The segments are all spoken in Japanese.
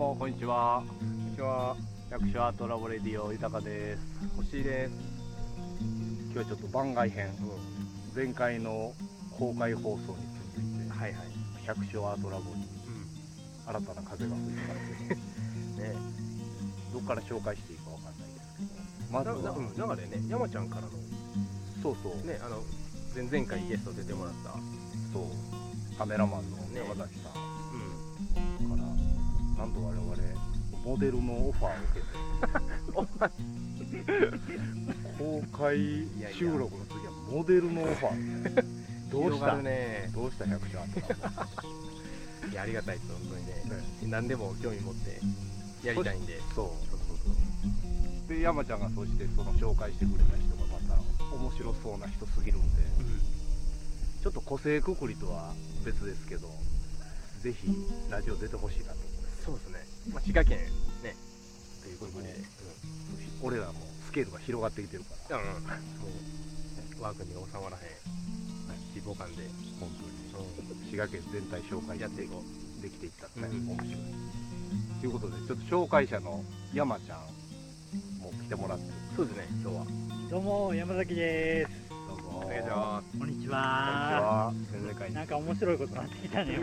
もこんにちは。こんにちは。役所アートラボレディオ豊です。星井です。今日はちょっと番外編。前回の公開放送に続いて。はいはい。百姓アートラボに。新たな風が吹いてますけね。どどっから紹介していいかわかんないですけど。まずは。うん。なんかね、山ちゃんからの。そうそう、ね、あの前々回ゲスト出てもらった。そう。カメラマンのね。山崎んと我々モデルのオファーを受けて 公開収録の次はモデルのオファー。どうした？ね。どうした百姓アートラボいやありがたい。です本当にね。何でも興味持ってやりたいんで。そう。そうそうそう。で山ちゃんがそしてその紹介してくれた人がまた面白そうな人すぎるんで。ちょっと個性くくりとは別ですけどぜひラジオ出てほしいなとそうですね。まあ滋賀県ね。ということで。うん。俺らもスケールが広がってきてるからうん。もうワークに収まらへん規模感で本当に滋賀県全体紹介やっていこできていったらね、うん面白いということでちょっと紹介者の山ちゃんも来てもらって。そうですね。今日は。どうも山崎です。こんにちこんにちは。なんか面白いことになってきたね。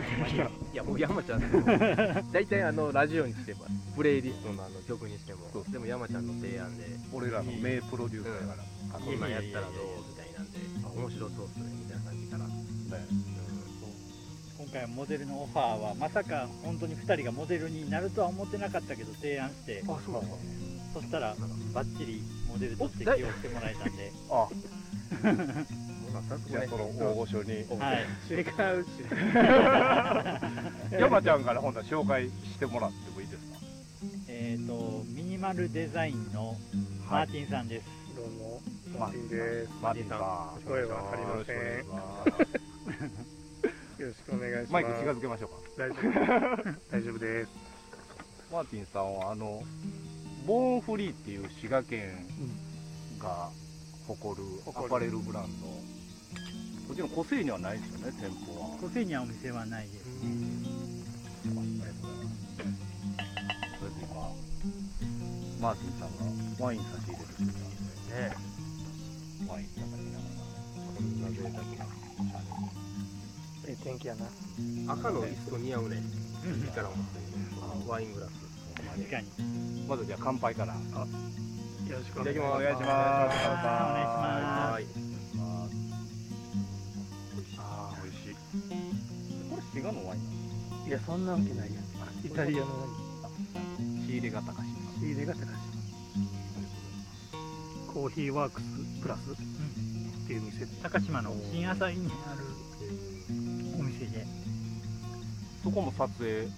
いやもう山ちゃん。大体あのラジオにしてもプレイリストのあの曲にしても。でも山ちゃんの提案で。俺らの名プロデューサーやから、こんなんやったらどう？みたいなんで。あ面白そうっすねみたいな感じから、ね今回モデルのオファーはまさか本当に2人がモデルになるとは思ってなかったけど提案して、あそしたらバッチリモデルとして起用してもらえたんで、じゃあその大御所にはい。違うし山ちゃんから本当は紹介してもらってもいいですか？えっとミニマルデザインのマーティンさんです。どうも、ママーティンです。マーティンさん声はわかりませんよろしくお願いします。マイク近づけましょうか大丈夫。大丈夫です。マーティンさんはあのボーンフリーっていう滋賀県が誇るアパレルブランド。こっちの個性にはないですよね店舗は。個性にはお店はないです。ありがとうございますそれで今マーティンさんがワイン差し入れてくれたんで。ねワインいただきながこんな贅沢ええ天気やな。赤の椅子と似合うね。いいから思って。るワイングラス。確かに。らまずじゃあ乾杯からよろしくお願いしいただきますます。お願いしますはいあー美味しいこれ滋賀のワインいや、そんなわけないやん。イタリアのワイン仕入れが高島仕入れが高島。コーヒーワークスプラスっていう店。高島の新朝日にあるお店で。そこも撮影で行っ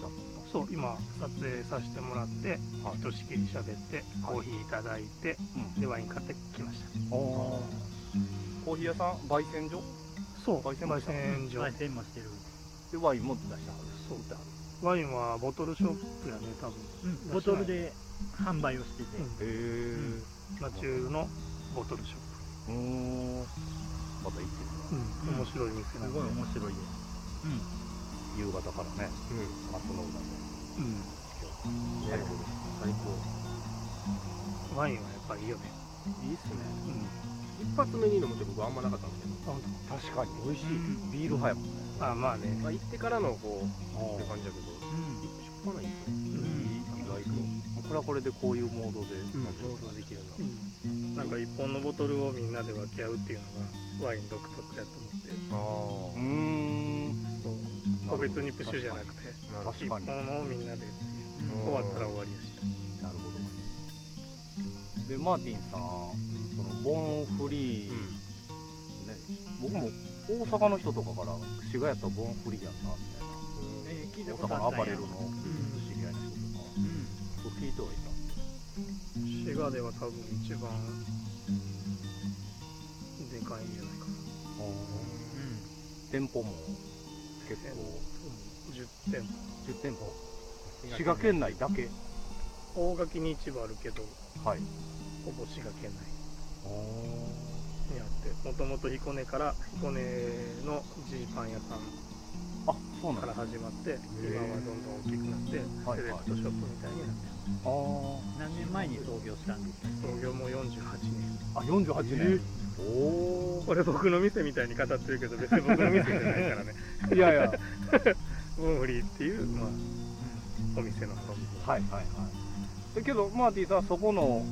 たそう、今撮影させてもらって、はい。ひとしきり喋って、コーヒーいただいて、うん。でワイン買ってきました。コーヒー屋さん焙煎所？そう、焙煎も焙煎所。焙煎もしてる。でワインも出したはず。そうワインはボトルショップやね、多分。うんボトルで販売をしてて。うん。へえナチュールのボトルショップ。うん。また行ってう。ん、面白い店すごいなので、面白いです。みる夕方からね。うん。松の浦でうん、最高最高ワインはやっぱりいいよね。いいっすねうん、一発目に飲むって僕あんまなかったんですけど。確かに。美味しい、うん。ビール派やもんね当あまあね、まあ行ってからのこうって感じだけど。うん。しょっぱないっすね意外と。これはこれでこういうモードで、うん。想像できるな。うん、なんか一本のボトルをみんなで分け合うっていうのがワイン独特やと思って、あうーん。そう。個別にプッシュじゃなくて、一確かに本をみんなでうん終わったら終わりやし。なるほどでマーティンさんそのボーンフリー、どね僕も大阪の人とかから滋賀やったらボーンフリーやんなみたい。なえー聞いた大ことあったんや阪のアパレルの知り合いの人とか、うん。そう聞いてはい。た滋賀では多分一番でかい。んじゃない。かな。店舗も結構うん、10店舗。10店舗。滋賀県内だけ。大垣に一部あるけど、はい。ほぼ滋賀県内。にあって、もともと彦根から彦根のジーパン屋さんあそうからだ始まって今はどんどん大きくなってはいセレクトショップみたいになって。あー。何年前に創業したんですか？創業も48年。あ48年、おおこれ僕の店みたいに語ってるけど別に僕の店じゃないからね。いやいや ボンフリーっていう、まあ、お店のはいはいはい。だけどマーティさんはそこの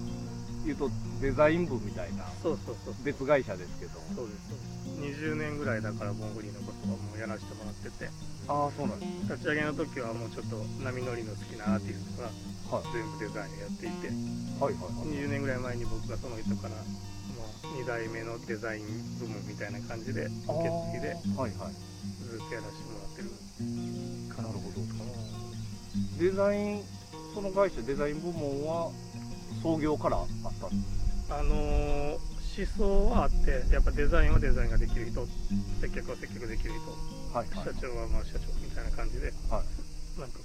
言うとデザイン部みたいなそうそうそう。別会社ですけど。そうですそうです。20年ぐらいだからボンフリーのことはもうやらせてもらってて。ああそうなんです立ち上げの時はもうちょっと波乗りの好きなアーティストがはい。全部デザインをやっていて。はいはいはい。20年ぐらい前に僕がその人から、まあ、2代目のデザイン部門みたいな感じで受け継いではいはい。ずっとやらせてもらってるなるほどデザインその会社デザイン部門は創業からあった？んですあのー思想はあってやっぱデザインはデザインができる人接客は接客できる人。はいはい。社長はまあ社長みたいな感じではい。なんかこ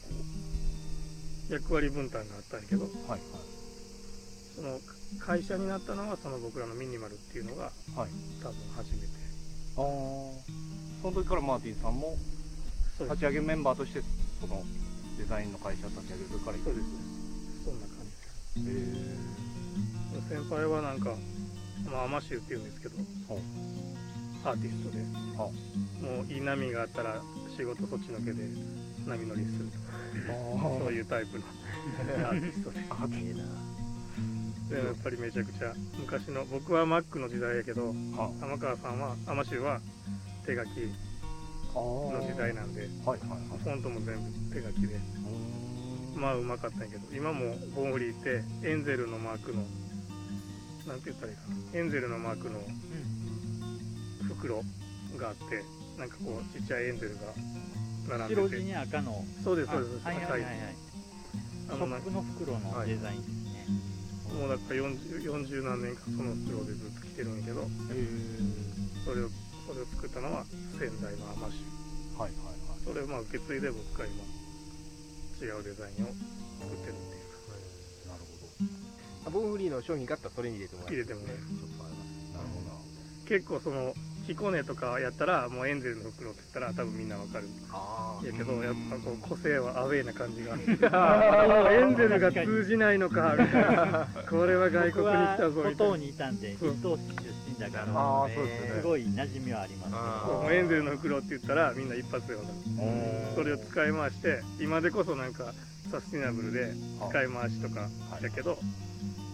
う役割分担があったんやけどはいその会社になったのはその僕らのミニマルっていうのがはい。はい多分初めて。ああその時からマーティンさんも立ち上げメンバーとしてそのデザインの会社立ち上げるからそうです。そんな感じへえ先輩はなんか、まあ、アマシューっていうんですけどアーティストではもういい波があったら仕事そっちのけで波乗りするとかそういうタイプのアーティストであいいな。でやっぱりめちゃくちゃ昔の僕はマックの時代やけどは天川さんはアマシューは手書きあの時代なんではいはいはい。フォントも全部手書きでまあうまかったんやけど今もボンフリーってエンゼルのマークのなんて言ったらいいかな。エンゼルのマークの袋があってなんかこうちっちゃいエンゼルが並んでて。白地に赤のそうですそうですあはいはいはいはい。あのショップの袋のデザインですね、もうだから 40, 40何年間その袋でずっと着てるんやけど。へそれをそれを作ったのは仙台のアマシューはいはいはい。それをまあ受け継いで僕が今違うデザインを作ってるっていう。なるほあボンフリーの商品買ったらそれに入れてもら入れてもらえるどなるほど。結構その彦根とかやったらもうエンゼルの袋って言ったら多分みんなわかる。あやけどうんやっぱこう個性はアウェーな感じがあ エンゼルが通じないのかみたいな。これは外国に来たぞみたいな。にいたんでそう。一島市出身だからあーそう。ですねすごい馴染みはありますエンゼルの袋って言ったらみんな一発でわかる。うんそれを使い回して今でこそなんかサスティナブルで使い回しとかだけど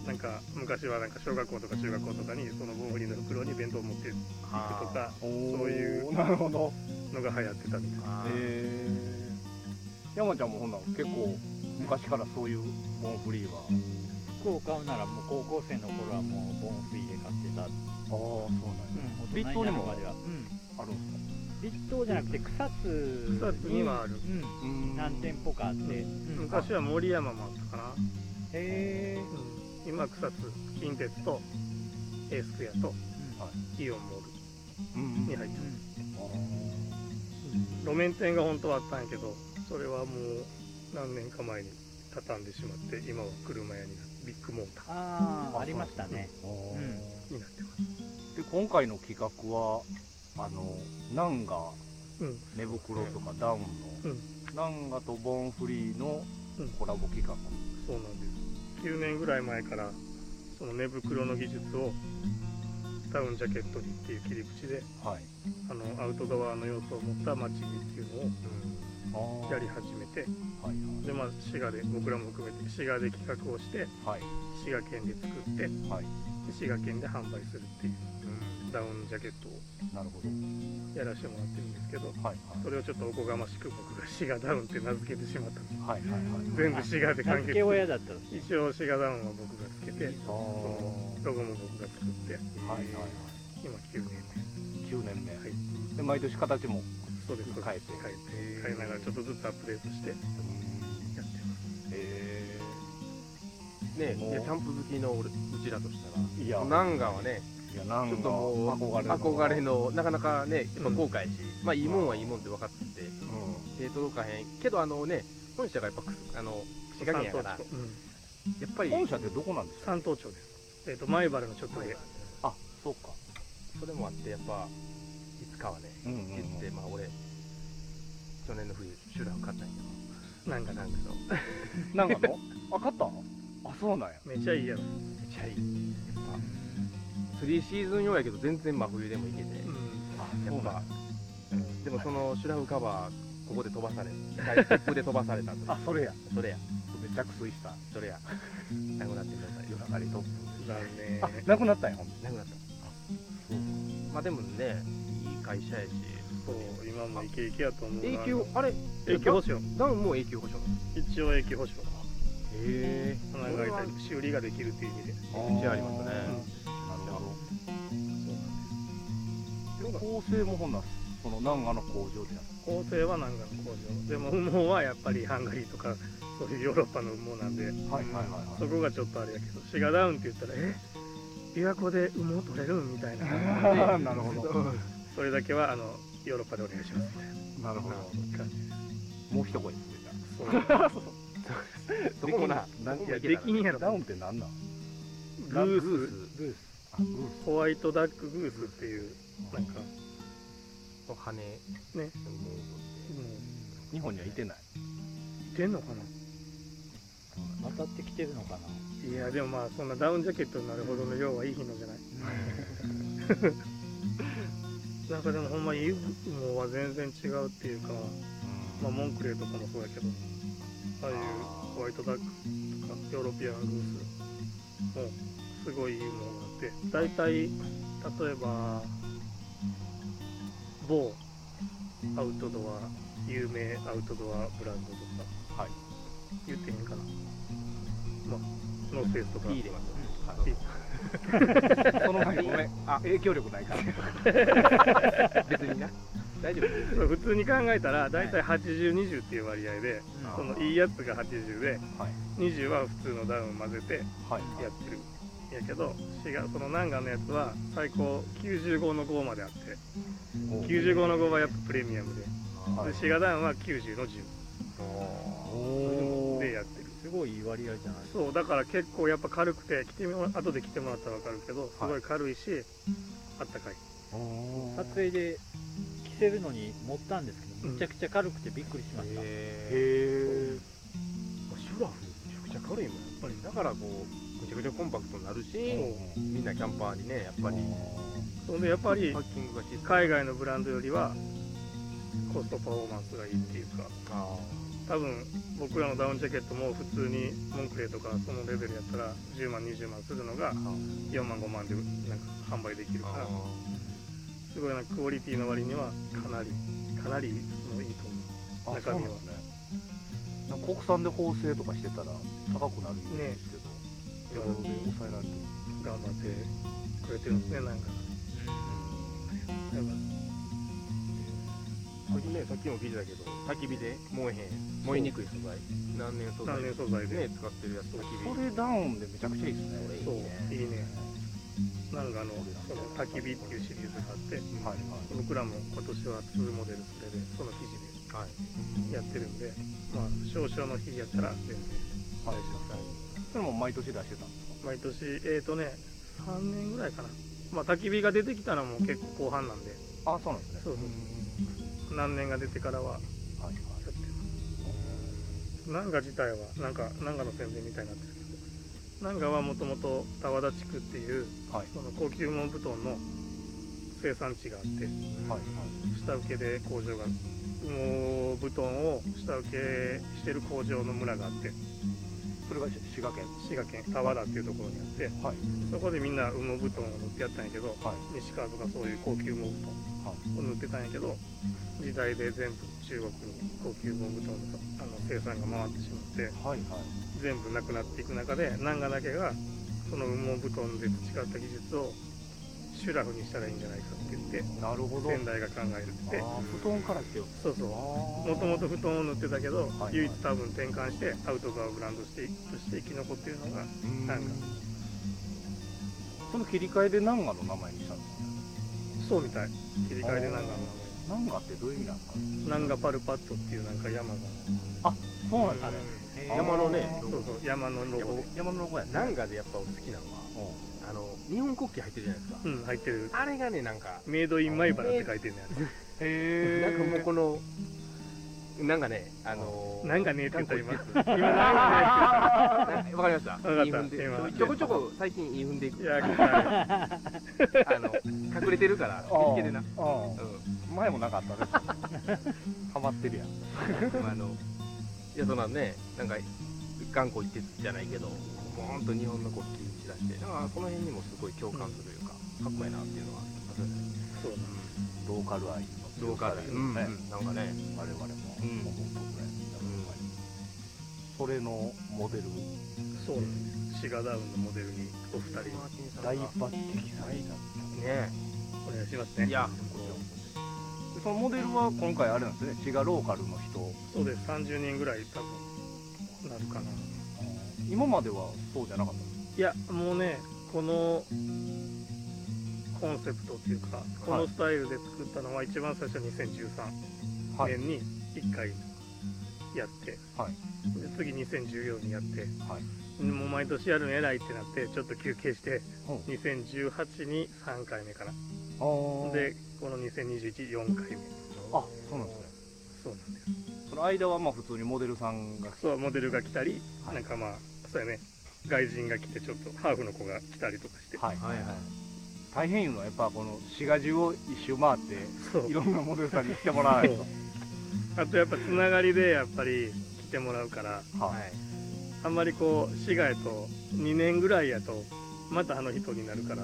なんか昔はなんか小学校とか中学校とかにそのボンフリーの袋に弁当を持っていくとかそういうなるほど。のが流行ってたみたい。あー。へえ山ちゃんもほんなら結構昔からそういうボンフリーは。服を買うならもう高校生の頃はもうボンフリーで買ってた、ああそうなんうん、立冬にもあるんです立冬じゃなくて草津草津にはある。うん。何店舗かあって、うん。昔は森山もあったかな、へえ、うん今草津近鉄と A スクエアとイオンモーうん。ルに入ってるあ路面店が本当はあったんやけどそれはもう何年か前に畳んでしまって今は車屋になってビッグモータああありましたね。ーーになってます。で今回の企画はあのナンガうん。寝袋とかダウンの、うん。ナンガとボンフリーのうんコラボ企画、そうなんです9年ぐらい前からその寝袋の技術をダウンジャケットにっていう切り口ではい。あのアウトドアの要素を持った街着っていうのをやり始めてはいでまあ滋賀で僕らも含めて滋賀で企画をしてはい。滋賀県で作ってではい。滋賀県で販売するっていうダウンジャケットをなるほど。やらせてもらってるんですけどはいそれをちょっとおこがましく僕が滋賀ダウンって名付けてしまったんです。はいはいはいはい。全部滋賀で名付け完結する親だったんです一応滋賀ダウンは僕がつけてあーロゴも僕が作ってはいはいはい。今9年9年目、はい。で毎年形もそうです。変えて。変えて変えながらちょっとずつアップデートしてやってます。えねもういやキャンプ好きの俺うちらとしたらー、いや。ナンガはねいやなんかちょっともう憧れの憧れのなかなかねやっぱうん後悔し、まあいいもんはいいもんって分かっててう手届かへん。けどあのね本社がやっぱくあの滋賀県やからや山東町。うん。っぱりん、本社ってどこなんですか？山東町です。えっ、と前原のちょっと上。あそうか。それもあってやっぱいつかはねうんうんうん。言ってまあ俺去年の冬シュラフ買ったんやなんかなんかの。なんかの？あ買ったの？あそうなんや。めっちゃいいやろ、めっちゃいい3シーズン用やけど全然真冬でもいけて、うん、あやっぱ、でもそのシュラフカバーここで飛ばされタイプで飛ばされた あそれや。それや。めっちゃくすいした。それや。なくなってください夜中にトップ。残念。あなくなったんやほんでなくなった。まあでもねいい会社やし。そう今もイケイケやと思うな。永久あれ？永久保証。ダウンも永久保証一応永久保証。へえ考えたり修理ができるっていう意味で。めっちゃありますね。なる構成もほんならその南賀の工場でやっ構成はなんかの工場で。も羽毛はやっぱりハンガリーとかそういうヨーロッパの羽毛なんで。はいはいはいはい。そこがちょっとあれやけどシガダウンって言ったらえ琵琶湖で羽毛取れるみたいな感じで。なるほど。それだけはあのヨーロッパでお願いします。みたいなるほど。な感じもう一声ですねそう。そこもななんいやできんやろ。ダウンって何なん？グース。グース。あグース。ホワイトダックグースっていうなんかな羽ね。ねも日本にはいてない。いてんのかな？渡ってきてるのかな？いやでもまあそんなダウンジャケットになるほどの量はいいのじゃない？なんかでもほんまいい羽毛は全然違うっていうかまあモンクレーとかもそうやけどああいう white duck とか European goose もすごいいいものがあって大体例えば某アウトドア有名アウトドアブランドとか。はい。言っていいんかな。まあ North Face とか。ピー入れますピーその前にごめん。あ影響力ないから。別にな。大丈夫普通に考えたら大体8020っていう割合でそのいいやつが80ではい。20は普通のダウンを混ぜてはい。やってる。んやけどシガそのナンガのやつは最高95の5まであって95の5はやっぱプレミアムで,、はい。でシガダウンは90の10おでやってる。すごいいい割合じゃない。そうだから結構やっぱ軽くて着て後で着てもらったら分かるけどすごい軽いし、あったかい。撮影で着せるのに持ったんですけどめちゃくちゃ軽くてびっくりしました、へへシュラフめちゃくちゃ軽いもん。やっぱり。だからこうめちゃくちゃコンパクトになるしえみんなキャンパーにねやっぱり。そんでやっぱりパッキングが海外のブランドよりはコストパフォーマンスがいいっていうか。あ多分僕らのダウンジャケットも普通にモンクレーとかそのレベルやったら10万20万するのが4万5万でなんか販売できるから。すごいなクオリティの割にはかなりかなりそのいいと思う。あ中身は。ね国産で縫製とかしてたら高くなるんですけど、手頃で抑えられて頑張ってくれてるんですねなんかやっぱさっきねさっきも聞い。てたけど焚き火で燃えへん燃えにくい。素材何年素材何年素材でね使ってるやつ焚き火それダウンでめちゃくちゃい。い。ですねそうい。い。ねなんかあのその焚き火ってい。うシリーズがあってはい。はい。僕らも今年は2モデルそれでその生地でやってるんでまあ少々の日やったら全然はい。それも毎年出してたんですか？毎年えーとね3年ぐらいかな。まあ焚き火が出てきたらもう結構後半なんで。あそうなんですね。そうそう。何年が出てからははいはいやってますナンガ自体はなんかナンガの宣伝みたいになってる。けどナンガはもともと田和田地区っていうはい。その高級羽毛布団の生産地があってはい。下請けで工場が羽毛布団を下請けしてる工場の村があってそれが滋賀県。滋賀県田和田っていうところにあってはい。そこでみんな羽毛布団を塗ってやったんやけどはい。西川とかそういう高級羽毛布団を塗ってたんやけど時代で全部中国に高級羽毛布団のあの生産が回ってしまってはいはい。全部なくなっていく中でナンガだけがその羽毛布団で培った技術をシュラフにしたらいいんじゃないかって言ってなるほど。先代が考えるって布団から来てるそうそう。ももともと布団を塗ってたけど、はい唯一多分転換してアウトドアブランドしてとして生き残っているのがなんか。その切り替えでナンガの名前にしたんですそうみたい。切り替えでナンガのナンガってどういう意味なんですか？名前ナンガパルパットっていうなんか山が。そうなんですねへー。山のね。そうそう。山のロゴ山のロゴやね。ナンガでやっぱ俺好きなのはあの日本国旗入ってるじゃないですか。うん入ってる。あれがねなんかメイドインマイバラって書いてるねあれへなんかもうこのなんかねあのーなんかねって言ったら今。今なんかわかりました。わかった。ちょこちょこ最近いい踏んでいく。ねいや来た。あの隠れてるから見つけてな。ううん。前もなかったですハマってるやん。んあのいやそんなねなんか頑固一徹じゃないけどボーンと日本の国旗出してなんかその辺にもすごい共感するというか、かっこいいなっていうのはありますよね。そうローカル愛のローカル。強さですうん、ね、なんかね。我々もうん。思うとね、それのモデルそうなんですシガダウンのモデルにお二人。大抜擢されたね。お願いしますね。いやでそのモデルは今回あれなんですね。滋賀ローカルの人。そうです。30人ぐらい多分なるかな。今まではそうじゃなかったんですいやもうねこのコンセプトっていうかこのスタイルで作ったのは一番最初2013はい。年に1回やって、はい。で次2014にやってはい。もう毎年やるの偉いってなってちょっと休憩してうん。2018に3回目かな。でこの20214回目。あそうなんですね。そうなんです。その間はまあ普通にモデルさんがそうモデルが来たり、はい。なんかまあそうやね外人が来てちょっとハーフの子が来たりとかして、はい。はいはい。大変いうのはやっぱこの滋賀中を一周回ってそう。いろんなモデルさんに来てもらわないと。あとやっぱつながりでやっぱり来てもらうからはい。はいあんまりこう滋賀やと2年ぐらいやとまたあの人になるから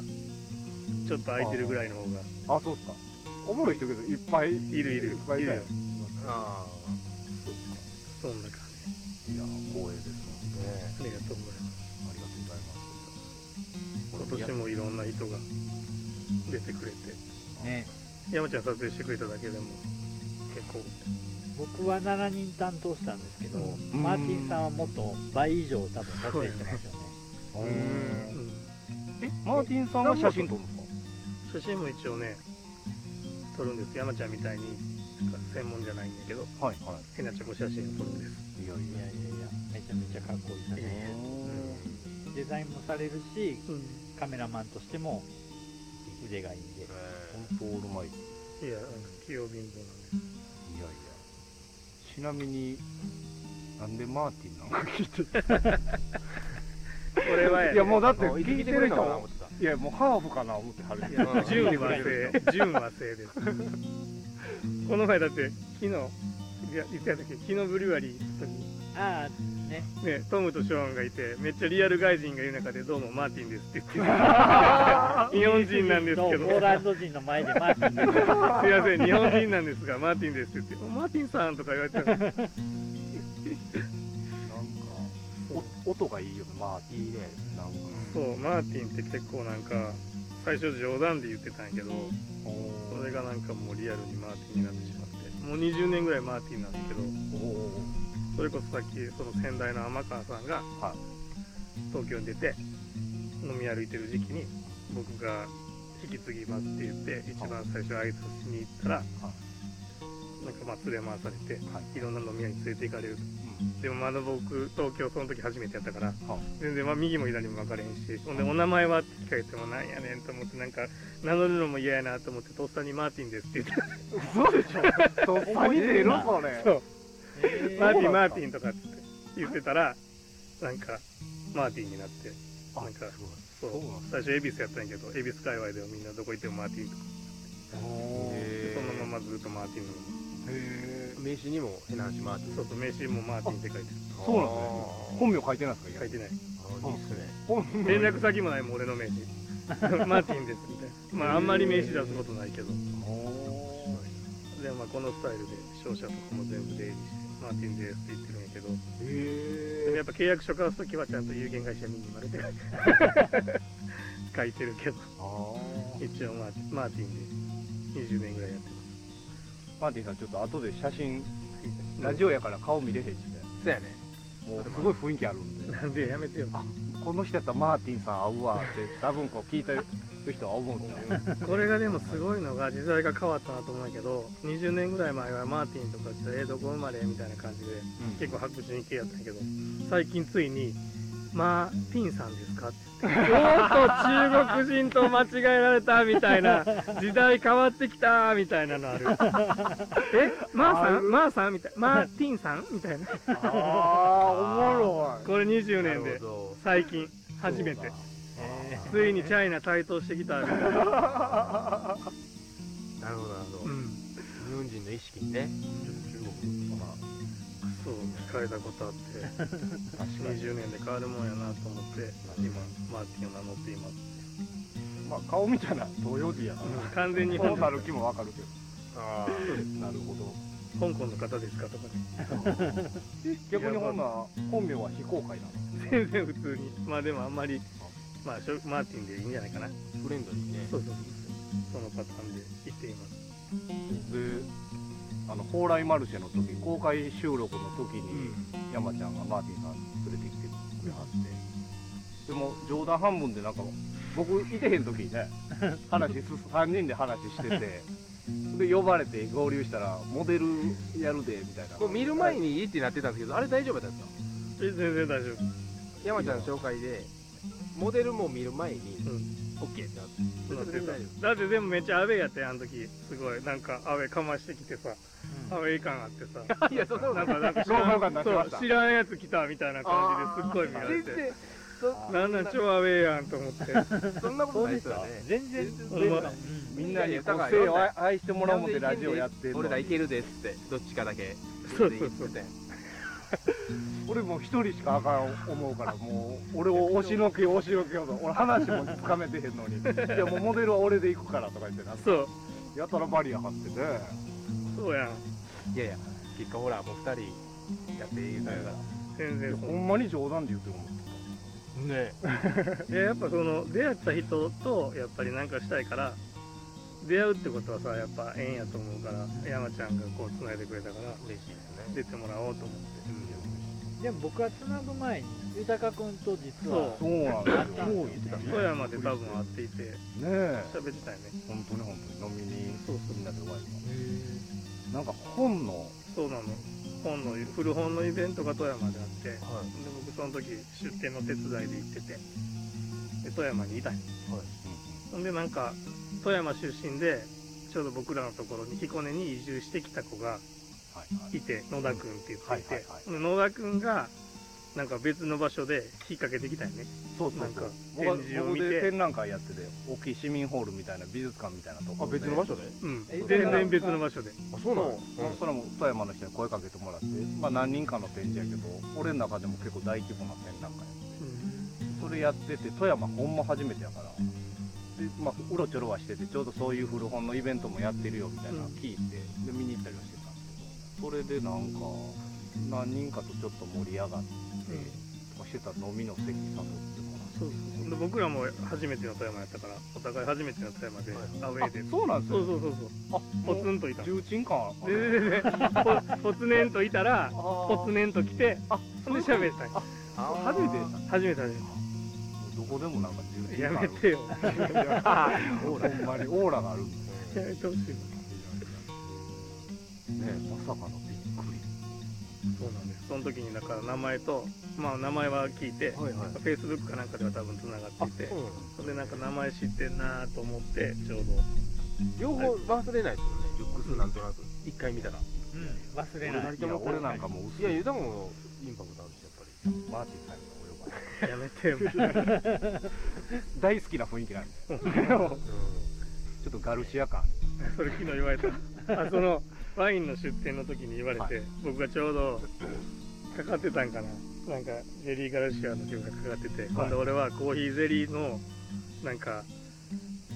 ちょっと空いてるぐらいの方が。あそうっすか。おもろい人けどいっぱいいいるいるいっぱいいるよ。あそんな感じ。いや光栄ですあね。ありがとうございます今年もいろんな人が出てくれて。ね。山ちゃん撮影してくれただけでも結構。僕は7人担当したんですけど、ん。マーティンさんはもっと倍以上多分撮影してますよね。ううん。んえマーティンさんは写真撮るんですか？写真も一応ね撮るんです。山ちゃんみたいに専門じゃないんだけどはいは変なチョコ写真を撮るんです。いいやいいやいやいやめちゃめちゃかっこいい写真やデザインもされるしうんカメラマンとしても腕がいいんで。本当オールマイティいやなんか器用貧乏なんです。いやいや。ちなみになんでマーティンなんか聞いてこれはやね。いやもうだって聞いてるかな思ってたいやもうハーフかな思ってはる。いや純和製。純和製です。この前だって昨日いやいつやったっけ？昨日ブリュワリーの時に。ああね。ねトムとショーンがいてめっちゃリアル外人がいる中でどうもマーティンですって言ってる。日本人なんですけど。ポーランド人の前でマーティン。ですすいません日本人なんですがマーティンですって言ってマーティンさんとか言われてたなんかお音がいいよねマーティンね。なんかそうマーティンって結構なんか最初冗談で言ってたんやけどそれがなんかもうリアルにマーティンになってしまって。もう20年ぐらいマーティンなんだけど。おおそれこそさっきその先代の天川さんがは東京に出て飲み歩いてる時期に僕が引き継ぎますって言って一番最初挨拶しに行ったらなんかまあ連れ回されてはい。いろんな飲み屋に連れて行かれる。でもまだ僕東京その時初めてやったからは全然まあ右も左も分かれへんしほんでお名前はって聞かれてもなんやねんと思ってなんか名乗るのも嫌やなと思ってとっさにマーティンですって言って嘘でしょ。とっさに出るそれ マーティンマーティンとかって言ってたらなんかマーティンになってあなんかそう。最初恵比寿やったんやけど恵比寿界隈ではみんなどこ行ってもマーティンとか。でそのままずっとマーティンの名刺にも変な話回ってまそうそう名刺もマーティンって書いてそうなんですね本名書いてないですかる書いてない。いいっすね。本名。連絡先もないもん俺の名刺。マーティンですみたいなまああんまり名刺出すことないけど。でもまあこのスタイルで商社とかも全部出入りしてマーティンですって言ってるんやけど。でもやっぱ契約書交わす時はちゃんと有限会社ミニマルで書いてるけど。一応マーティンマーティンで。20年ぐらいやってマーティンさんちょっと後で写真ラジオやから顔見れへんしね。そうやね。もうすごい雰囲気あるんで。ますなんでやめてよこの人やったらマーティンさん会うわって多分こう聞いてる人は思うんですよこれがでもすごいのが時代が変わったなと思うんやけど20年ぐらい前はマーティンとかえーどこ生まれみたいな感じで結構白人系やったんやけど最近ついにまあピンさんですか?」って。言って「おーっと中国人と間違えられた」みたいな「時代変わってきた」みたいなのある「えまー、さん？まー、さん?」みたいな「まー、ピンさん?」みたいな。ああおもろい。これ20なる年で最近初めて。ついにチャイナ台頭してきたみたいな、なるほどなるほど、うん、日本人の意識にね。中国。とかそう聞かれたことあって。確かに。20年で変わるもんやなと思って今マーティンを名乗っています。まあ顔みたいな東洋人やな完全に。本なる気もわかるけど。あ なるほど香港の方ですかとかね。逆にほんなら本名は非公開なの全然普通に。まあでもあんまりまあマーティンでいいんじゃないかな。フレンドリーね。そうそうそのパターンで言っています。であの蓬莱マルシェの時公開収録の時に、山ちゃんがマーティンさん連れてきてくれはって。でも冗談半分でなんか僕いてへん時にね話す3人で話してて で呼ばれて合流したらモデルやるでみたいな。これ見る前にいいってなってたんですけどあれ大丈夫だった？んですかえ全然大丈夫。山ちゃんの紹介でモデルも見る前にうん OK ってなってなって全然大丈ただってでもめっちゃアウェーやってあの時。すごい。なんかアウェーかましてきてさ。うん。アウェー感あってさ。夫 いやそんなことない。なんかなんか知らんそう知らんやつ来たみたいな感じですっごい見られて全然そなんなん超アウェーやんと思って。そんなことないですすよね。全然みんなに個性を愛愛してもらおう思ってラジオやってんのに。俺らいけるでっつってどっちかだけ。そうそうそう。俺もう一人しかあかん思うから もう俺を押しのけ押しのけようと。俺話もつかめてへんのに。いやもうモデルは俺で行くからとか言ってな。そう。やたらバリア張ってて。そうやん。いやいや結果ほらもう2人やって言うたから。いや全然ほんまに冗談で言ってるもんね。いややっぱその出会った人とやっぱりなんかしたいから出会うってことはさやっぱ縁やと思うから山ちゃんがこう繋いでくれたから嬉しいですね。出てもらおうと思って。でも僕はつなぐ前に豊君と実はそそうなんですよそう言ってたね。富山で多分会っていてねえ。喋ってたよね。本当に本当に。飲みにそうそう。みんなでお会いしたなんか本のそうなの。本の古本のイベントが富山であってではい。僕その時出店の手伝いで行ってて。で富山にいたんよほんでなんか富山出身でちょうど僕らのところに彦根に移住してきた子がはいて野田君って言っていて、野田君がなんか別の場所で引っ掛けてきたよね。そうそうそう。なんか僕は展示を僕見て。で展覧会やってて大きい市民ホールみたいな美術館みたいなところあ別の場所で？うん。え全然別の場所で。あそうなの？そう。それも富山の人に声かけてもらって、まあ、何人かの展示やけど俺の中でも結構大規模な展覧会やって。それやってて富山ほんま初めてやから。で、まあ、うろちょろはしててちょうどそういう古本のイベントもやってるよみたいなの聞いて、で見に行ったりはしてたんですけど。それでなんか何人かとちょっと盛り上がって、とかしてた飲みの席誘ってもらって。そうそうで僕らも初めての富山やったからお互い初めての富山でアウェーで。あそうなんですよそうそうそうそう。あポツンといた重鎮感あででででぽぽつねんといたらぽつねねんと来てあほんで喋ったあー初めて初めて初めどこでもなんか重て鎮やめてよほんまにオーラがあるんでやめてほしいねまさかのびっくりそうなんです。その時にだから名前とまあ名前は聞いてはいはい。フェイスブックかなんかでは多分つながっていてうんそれでなんか名前知ってんなと思ってちょうど。両方忘れないですよね。ルックスなんとなく。一回見たら。うん。忘れない。いや俺なんかもう薄い。や豊もインパクトあるしやっぱり。マーティンさんにお呼ばれやめてよ。大好きな雰囲気なんで。ちょっとガルシア感。それ昨日言われた。あそのワインの出店の時に言われて、はい。僕がちょうどかかってたんかな。なんかジェリーガルシアの曲がかかってて、今度俺はコーヒーゼリーのなんか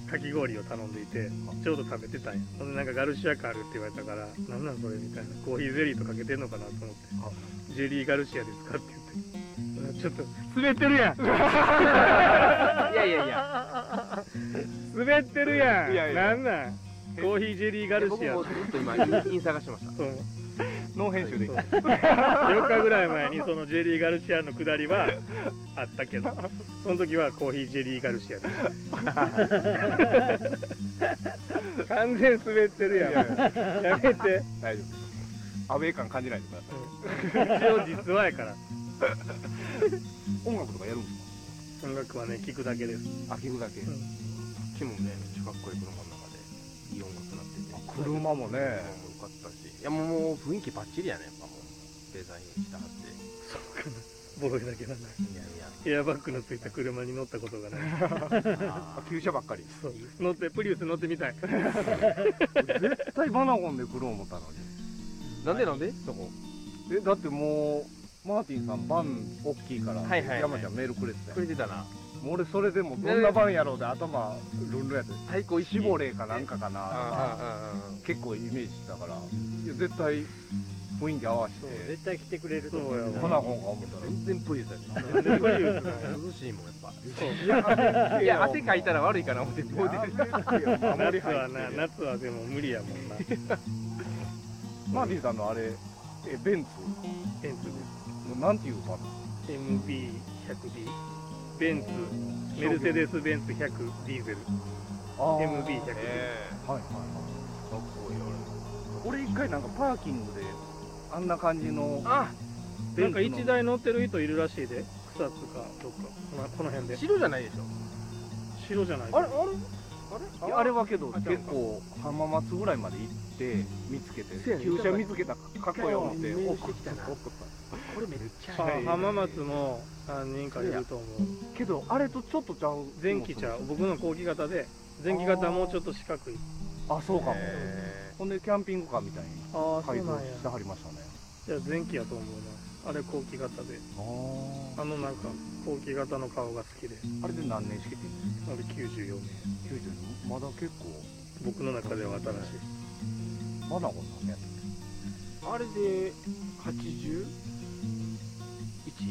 かき氷を頼んでいてちょうど食べてたんや。ほんでなんかガルシア感あるって言われたからなんなんそれみたいなコーヒーゼリーとかけてんのかなと思って。ジェリーガルシアですかって言って。ちょっと滑ってるやん。いやいやいや。滑ってるやん。いやいや。なんなん？コーヒージェリーガルシア。僕もずっと今イン探してました。そう。ノー編集でいい。4日ぐらい前にそのジェリーガルシアのくだりはあったけど。その時はコーヒージェリーガルシアです 完全滑ってるやん。やめて。大丈アウェー感感じないでください。一応実話やから。音楽とかやるんです音楽はね聞くだけです。かあ聞くだけ、うん。木もねめっちゃかっこいい車いい音楽になってて。車もね。良かったし。いやもう雰囲気バッチリやね。やっぱもうデザインしたはって。そうかな。ボロいだけなんだ。いやいや。エアバッグのついた車に乗ったことがない。ああ旧車ばっかり。そう。乗ってプリウス乗ってみたい。絶対バナゴンで来る思ったのに。ーなんでなんで？そこ。えだってもうマーティンさんバン大きいから、はいはいはい。山ちゃんメールくれてたよくれてたなもう俺それでもどんなバンやろうで頭ルンルンやって太鼓一シボレーかなんかかな。とか結構イメージしたから。いや絶対雰囲気合わせそうて絶対来てくれると思そうやわバナゴンか思ったら。全然プリウスやね涼しいもんやっぱ。そう。いや汗かいたら悪いかな思ってもう出て。る。夏はな夏はでも無理やもんな。マーティンさんのあれえベンツ？ベンツでなんていうバン MB100D ベンツメルセデス・ベンツ100ディーゼルあー。MB100D はいはいはい。かっこいい俺一回なんかパーキングであんな感じのあなんか1台乗ってる人いるらしいで。草津かどっか。このこの辺で。白じゃないでしょ。白じゃない。あれあれ？いやあれはけどあ結構浜松ぐらいまで行って見つけて旧車見つけたかっこよ思って送ったな。送っこれめっちゃあい。い。浜松も何人かいると思う。たけどあれとちょっとちゃう。前期ちゃう。僕の後期型で前期型はもうちょっと四角い。あそうかも。へほんでキャンピングカーみたいにああ改造してはりましたね。いや前期やと思うな。あれ後期型で。ああのなんか後期型の顔が好きで。あれで何年式ってあれ94年。90まだ結構。僕の中では新しい。バナゴンなんねーあれで 81? う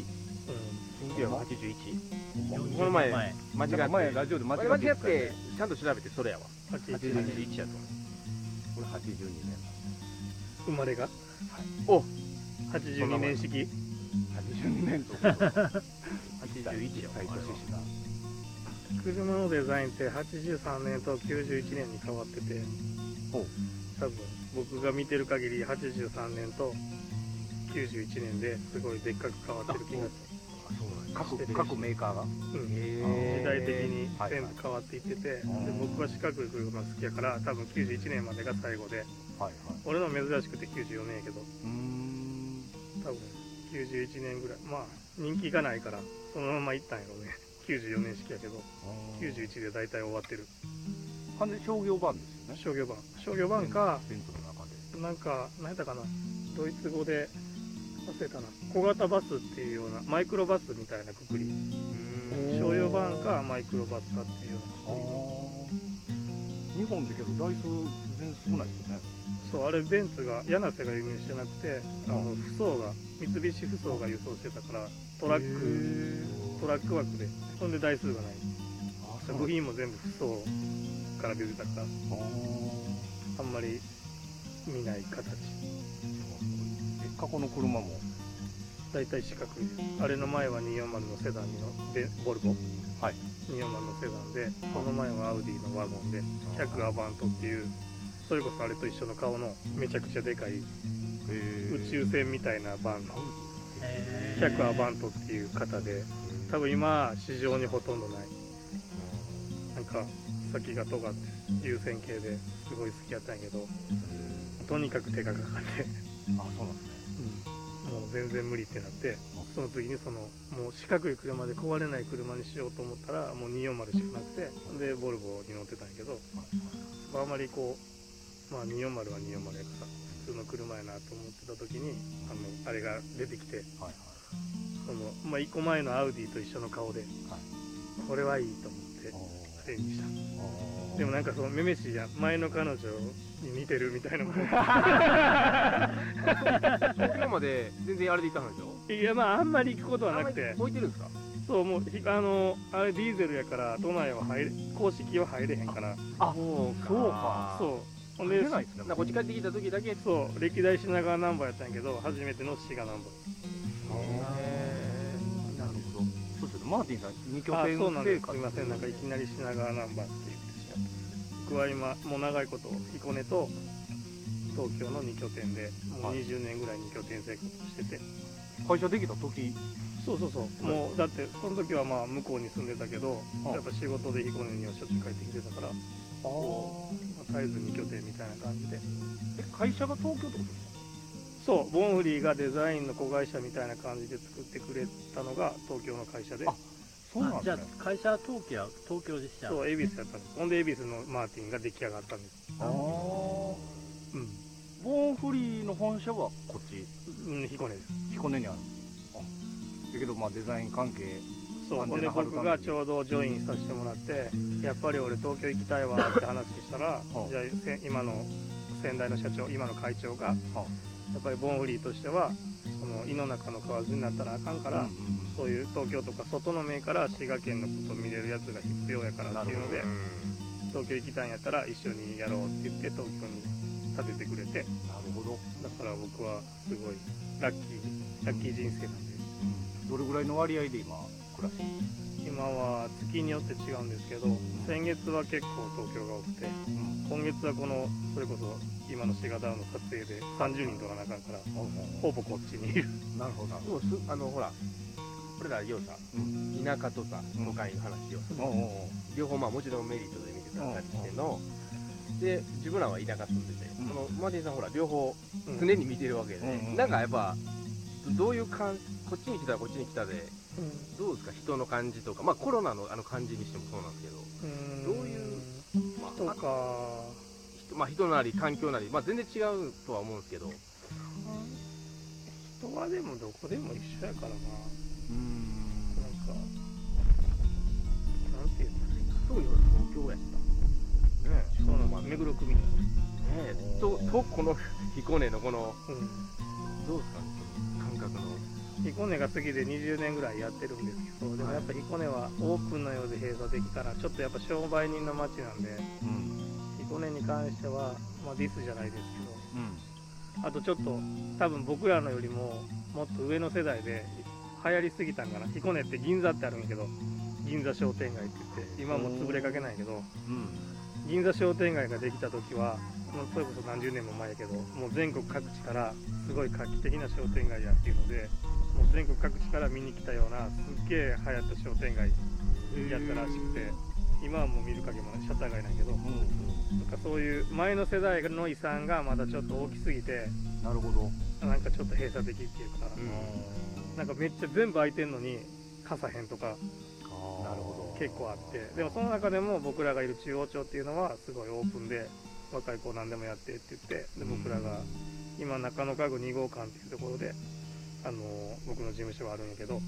1981この前間違ってラジオで間違ってちゃんと調べてそれやわ。ん81 81やと。思俺82年。生まれが？お。82年式？82年と。う81やわ車のデザインって83年と91年に変わってて。多分僕が見てる限り83年と91年ですごいでっかく変わってる気がす各各メーカーが。る、うん、へ時代的にはい全部変わっていってて、でうん僕は四角い車好きやから多分91年までが最後で。はいはい。俺の珍しくて94年やけど。うーん。多分91年ぐらい。まあ人気がないからそのまま行ったんやろうね。94年式やけど。91で大体終わってる。完全に商業版ですよね。商業版。商業版かベンツの中でなんか何やったかなドイツ語で忘れたな。小型バスっていうようなマイクロバスみたいなくくり。ー。商用版かマイクロバスかっていうようなくくり日本でけど台数全然少ないですよね。そうあれベンツが柳瀬が輸入してなくてあのうん不装が三菱不装が輸送してたからトラックトラック枠で。そんで台数がない。あ部品も全部不装から出てたからああんまり見ない形。え過去の車も大体四角い。あれの前は240のセダンのベボルボ？はい。240のセダンでその前はアウディのワゴンで100アバントっていうそれこそあれと一緒の顔のめちゃくちゃでかい宇宙船みたいなバン100アバントっていう型で多分今市場にほとんどない。なんか先が尖って優先系ですごい好きやったんやけどとにかく手がかかって。あそうなんですね全然無理ってなってその次にそのもう四角い車で壊れない車にしようと思ったらもう240しかなくてでボルボに乗ってたんやけどあんまりこうまあ240は240やから普通の車やなと思ってた時にあのあれが出てきてその、まあ、1個前のアウディと一緒の顔で、はい。これはいいと思ってああれにした。ーでもなんかそのめめしいやん。前の彼女に似てるみたいな東京まで全然あれで行ったんでしょ？いやまああんまり行くことはなくて。置いてるんですか？そうもうひあのあれディーゼルやから都内は入れ公式は入れへんから。あそうそう。かそう。ほんでこっち帰ってきた時だけ。そう歴代品川ナンバーやったんやけど初めての滋賀ナンバなるほど。そうですよね。マーティンさん二拠ーあ点生活。すいません。なんかいきなり品川ナンバーって言って僕は今もう長いこと彦根と東京の2拠点でもうはい20年ぐらい2拠点生活してて、会社できた時？そうそうそう、もうだってその時はまあ向こうに住んでたけど、あやっぱ仕事で彦根にはしょっちゅう帰ってきてたから、こうまあ絶えず2拠点みたいな感じで。え会社が東京ってこと？ですかそう、ボンフリーがデザインの子会社みたいな感じで作ってくれたのが東京の会社で、あそうなんあじゃあ会社は東京東京でしたそう、恵比寿やったんです。ほんで恵比寿のマーティンが出来上がったんです。あー。うん。ボーンフリーの本社はこっち？うん、彦根です。彦根にある。あ。だけどまあデザイン関係そう、ほんで僕がちょうどジョインさせてもらって、やっぱり俺東京行きたいわって話したら、はあじゃあせ今の先代の社長、今の会長が、はやっぱりボンフリーとしては、その井の中の蛙になったらあかんから、うんうんそういう東京とか外の目から滋賀県のことを見れるやつが必要やからっていうので東京行きたいんやったら一緒にやろうって言って東京に建ててくれて、なるほど、だから僕はすごいラッキー、ラッキー人生なんで、どれぐらいの割合で今暮らし今は月によって違うんですけど、先月は結構東京が多くて、今月はこの、それこそ今のシガダウンの撮影で30人とかなあかんから、ほぼこっちにいる。なるほど。なるでもすあのほら俺らようさうん田舎とさうん。都会の話をする。ほどおうおう両方まあもちろんメリットで見てたりしてので自分らは田舎住んでて、うん。そのマーティンさんほら両方うん。常に見てるわけで、うん。なんかやっぱどういう感こっちに来たらこっちに来たでうん。どうですか？人の感じとか。まあコロナのあの感じにしてもそうなんですけど、うん。どういうまあ人か、人まあ、人なり環境なり、まあ、全然違うとは思うんですけど。人はでもどこでも一緒やからな。うん。なんか、なんていうの特に俺東京やったね。そうなの、目黒区民。ね。えととこの彦根のこのうん。どうですか？ね彦根が好きで20年ぐらいやってるんですけど、でもやっぱ彦根はオープンのようで閉鎖的から、ちょっとやっぱ商売人の街なんで、うん彦根に関しては、まあ、ディスじゃないですうん。けど、あとちょっと、多分僕らのよりも、もっと上の世代で流行りすぎたんかな。彦根って銀座ってあるんやけど、銀座商店街って言って、今もう潰れかけないけど、うん。銀座商店街ができた時は、もうそれこそ何十年も前やけど、もう全国各地からすごい画期的な商店街やっていうので、もう全国各地から見に来たような、すっげえ流行った商店街やったらしくて、今はもう見る影もない、シャッター街なんやけど、なんかそういう前の世代の遺産がまだちょっと大きすぎて、なるほど。なんかちょっと閉鎖的っていうか、うん。なんかめっちゃ全部空いてんのに、傘へんとかなるほど。結構あって、でもその中でも僕らがいる中央町っていうのはすごいオープンで、若い子何でもやってって言って、で僕らが今中野家具2号館っていうところで、あの僕の事務所があるんやけど、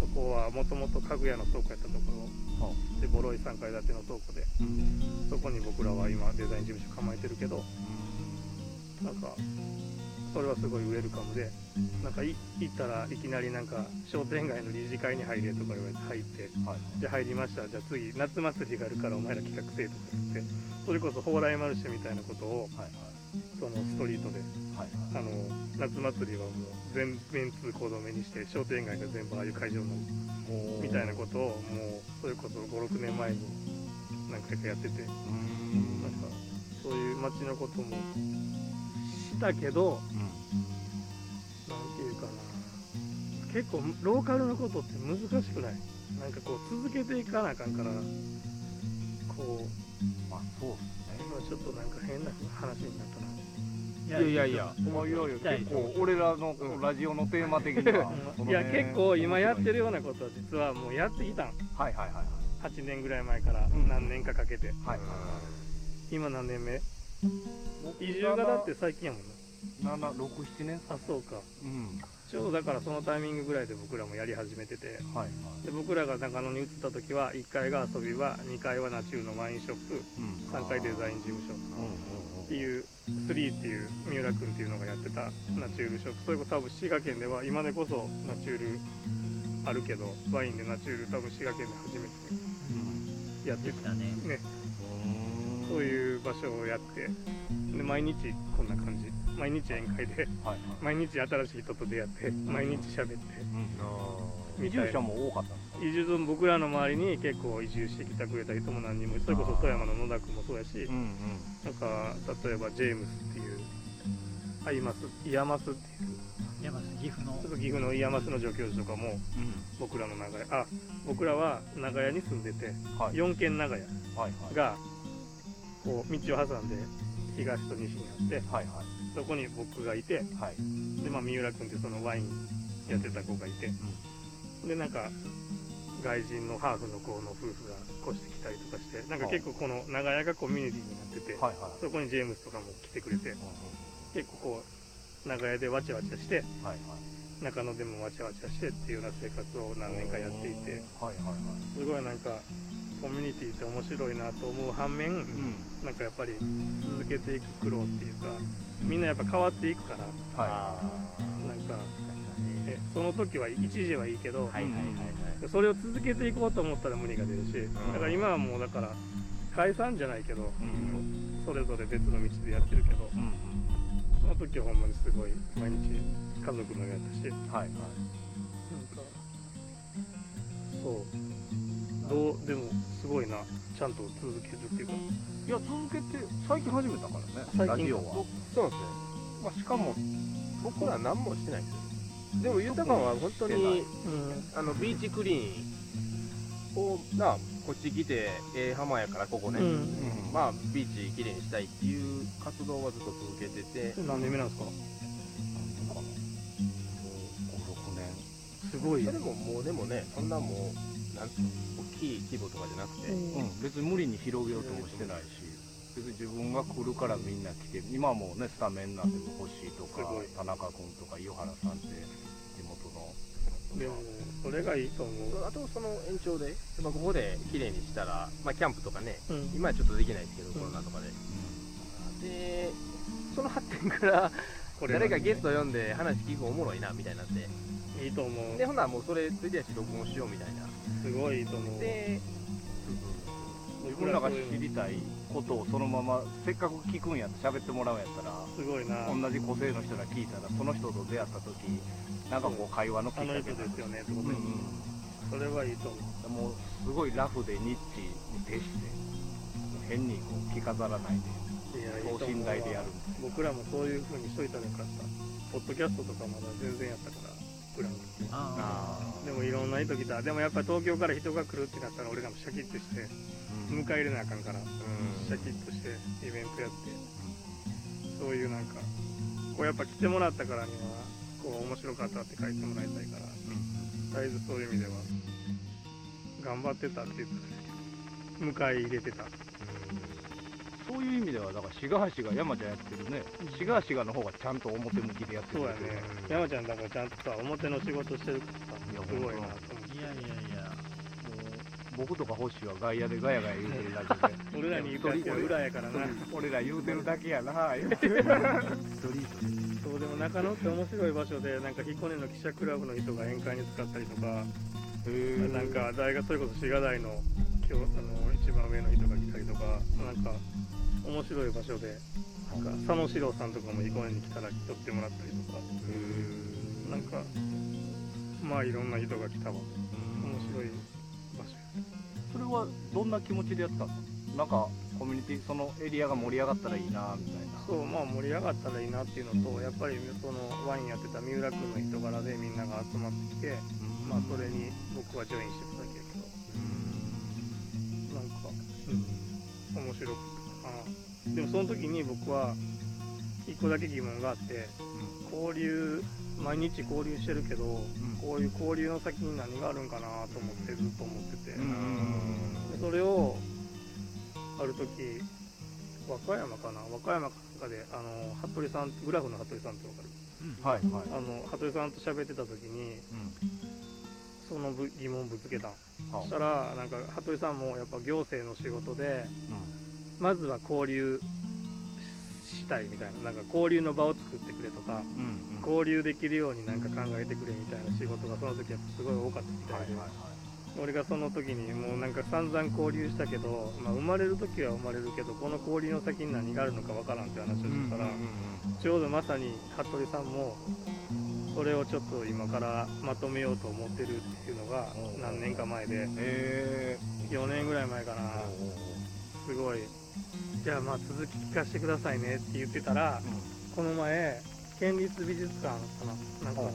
そこはもともと家具屋の倉庫やったところ。で、ボロい3階建ての倉庫で、うんそこに僕らは今デザイン事務所構えてるけど、なんか、それはすごいウェルカムで、なんかい行ったらいきなりなんか商店街の理事会に入れとか言われて入って、はい。で入りましたじゃあ次夏祭りがあるからお前ら企画せえとか言ってそれこそ蓬莱マルシェみたいなことをはい。そのストリートではい。あの夏祭りはもう全面通行止めにして商店街が全部ああいう会場になるみたいなことをもうそれこそ56年前に何回かやってて。なんかそういう街のこともしたけどなんていうかな。結構ローカルのことって難しくない？なんかこう続けていかなあかんからこうまあそうですね。今ちょっとなんか変な話になったないやいやいや。まあいやいや聞きたい結構俺らのラジオのテーマ的には いや辺結構今やってるようなことは実はもうやってきたん。はいはいはいはい。8年ぐらい前からん。何年かかけて、はいはい今何年目？僕移住がだって最近やもんな767年。あそうか。うん。ちょうどだからそのタイミングぐらいで僕らもやり始めてて。はいはい。で僕らが中野に移った時は1階が遊び場2階はナチュールのワインショップうん。3階デザイン事務所。うんっていう3っていう三浦君っていうのがやってたナチュールショップ。それこそ多分滋賀県では今でこそナチュールあるけどワインでナチュール多分滋賀県で初めてやってたねね。うん。そういう場所をやってで毎日こんな感じ毎日宴会ではいはい。毎日新しい人と出会って毎日喋って移住者も多かったんですか？移住と僕らの周りに結構移住してきてくれた人も何人もそれこそ富山の野田君もそうやしうんうん。なんか例えばジェームスっていう IAMAS、IAMAS っていう。岐阜の。ちょっと岐阜の IAMAS の助教授とかも僕らの長屋。あ僕らは長屋に住んでてはい。4軒長屋はいはい。がこう道を挟んで東と西にあってはいそこに僕がいてはい。はいで、まあ、三浦君ってそのワインやってた子がいて、でなんか外人のハーフの子の夫婦が越してきたりとかしてなんか結構この長屋がコミュニティになってて、はいはい。そこにジェームスとかも来てくれてうんうん。結構こう長屋でわちゃわちゃしてはいはい。中野でもわちゃわちゃしてっていうような生活を何年かやっていてはいはいはい。すごいなんかコミュニティって面白いなと思う反面、うん。なんかやっぱり続けていく苦労っていうかみんなやっぱ変わっていくからはなんかえその時は一時はいいけど、いはいはいそれを続けていこうと思ったら無理が出るし、だから今はもうだから解散じゃないけど、うん。それぞれ別の道でやってるけどうんうん。その時はほんまにすごい毎日家族のやったし。なんかはい。はいそうどうでもすごいな。ちゃんと続けるっていうか。いや続けて最近始めたからね。最近。ラジオは、そうなんですね。まあ、しかも僕ら何もしてないんですよ。でも豊かは本当してない。にあのビーチクリーンをなこっち来てええ浜やからここね、うん。うんまあビーチきれいにしたいっていう活動はずっと続けてて。うん何年目なんですか？なんかな。56年すごいそれももうでもねそんなもうなん大きい規模とかじゃなくて、うん、別に無理に広げようともしてないし別に自分が来るからみんな来て今はもうねスタメンなんでも星とか田中君とか井原さんって地元の。でもそれがいいと思う、あとその延長で、まあ、ここで綺麗にしたら、まあ、キャンプとかねうん。今はちょっとできないですけど、コロナとかで。でその発展からこれ誰かゲスト呼んで話聞くのおもろいなみたいになっていいと思う。でほんならもうそれついでやし録音しようみたいなすごいいいと思うで自分らが知りたいことをそのまませっかく聞くんやって喋ってもらうんやったらすごいな。同じ個性の人が聞いたらその人と出会った時なんかこう会話のきっかあのけですよねってことで。うんうんそれはいいと思う。もうすごいラフでニッチに徹して変にこう着飾らないでいや等身大でやる僕らもそういう風にしといたらよかった。ポッドキャストとかまだ全然やったから僕らでもいろんな人来た。でもやっぱり東京から人が来るってなったら俺らもシャキッとして迎え入れなあかんからシャキッとしてイベントやって。そういうなんかこうやっぱ来てもらったからにはこう面白かったって書いてもらいたいから絶えずそういう意味では頑張ってたって言ったら迎え入れてたそういう意味ではだから志賀橋が山ちゃんやってるね。志賀橋がの方がちゃんと表向きでやってるそうやね。山ちゃんだからちゃんとさ表の仕事してるからさいやすごいなと思ってあいやいやいや。僕とか星は外野でガヤガヤ言うてるだけで。俺らに言うたっては裏やからな。俺ら言うてるだけやな。そうでも中野って面白い場所でなんか彦根の記者クラブの人が宴会に使ったりとかなんか大学それこそ滋賀大の今日あの一番上の人が来たりとかなんか面白い場所でなんか佐野史郎さんとかも彦根に来たら来とってもらったりとか。なんかまあいろんな人が来たわ。面白い場所。それはどんな気持ちでやったの？なんかコミュニティそのエリアが盛り上がったらいいなみたいな。そうまあ盛り上がったらいいなっていうのとやっぱりそのワインやってた三浦君の人柄でみんなが集まってきてまあそれに僕はジョインしてただけやけど。なんか、うん、面白かったかなでもその時に僕は一個だけ疑問があって交流毎日交流してるけど、こういう交流の先に何があるんかなと思ってずっと思ってて、でそれをある時和歌山かな？和歌山かなんかであの服部さんグラフの服部さんってわかる？はいはい。あの服部さんと喋ってた時にそのぶ疑問ぶつけたん。そしたらなんか服部さんもやっぱ行政の仕事でまずは交流したいみたいななんか交流の場を作ってくれとか交流できるようになんか考えてくれみたいな仕事がその時やっぱすごい多かったみたいで、俺がその時にもうなんか散々交流したけど、まあ、生まれる時は生まれるけどこの交流の先に何があるのかわからんって話をしてたら、ちょうどまさに服部さんもそれをちょっと今からまとめようと思ってるっていうのが何年か前でえ4年ぐらい前かな。すごいじゃあまあ続き聞かせてくださいねって言ってたらこの前県立美術館かななんかはい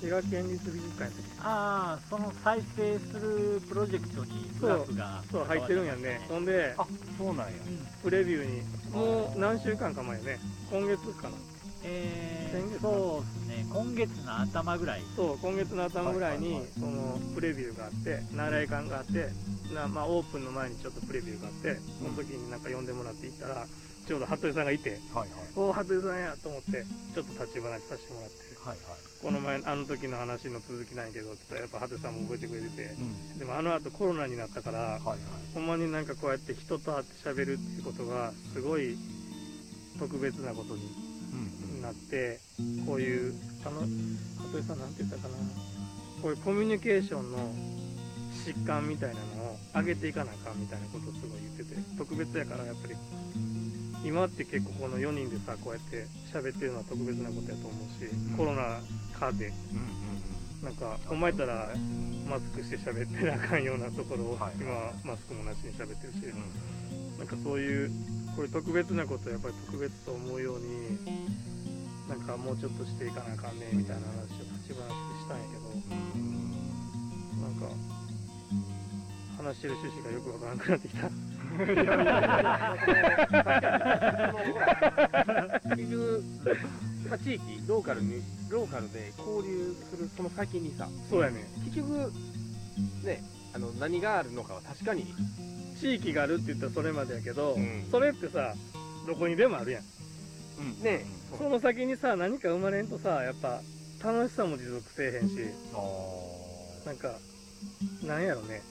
滋賀県立美術館やったっけ？ああその再生するプロジェクトにスタッフがそう入ってるんやね。ほんであそうなんや。うん。プレビューにもう何週間か前ね。今月かなえー、そうですね。今月の頭ぐらい。そう今月の頭ぐらいに、はいはいはい。そのプレビューがあって内来館があってな、まあ、オープンの前にちょっとプレビューがあってその時になんか呼んでもらって行ったらちょうど服部さんがいてはいはい。おお服部さんやと思ってちょっと立ち話させてもらって。はいはい。この前あの時の話の続きなんやけどって言ったらやっぱ服部さんも覚えてくれてて。うん。でもあの後コロナになったからはいはい。ほんまになんかこうやって人と会って喋るっていうことがすごい特別なことにうんなってこういうあの服部さんなんて言ったかな。こういうコミュニケーションの疾患みたいなのを上げていかなあかんみたいなことをすごい言ってて特別やからやっぱり。今って結構この4人でさこうやって喋ってるのは特別なことやと思うし、ん。コロナ禍で。うんなんかお前たらマスクして喋ってなあかんようなところを、はい今はマスクもなしに喋ってるし、うん。うんなんかそういうこれ特別なことをやっぱり特別と思うようになんかもうちょっとしていかなあかんねみたいな話を立ち話でしたんやけどなんか話してる趣旨がよくわからなくなってきた。結局、まあ、地域ローカルにローカルで交流するその先にさそうやね結局ねあの何があるのかは確かに地域があるって言ったらそれまでやけど、うん。それってさどこにでもあるやんうん。ねその先にさ何か生まれんとさやっぱ楽しさも持続せえへんし。なんかなんやろね。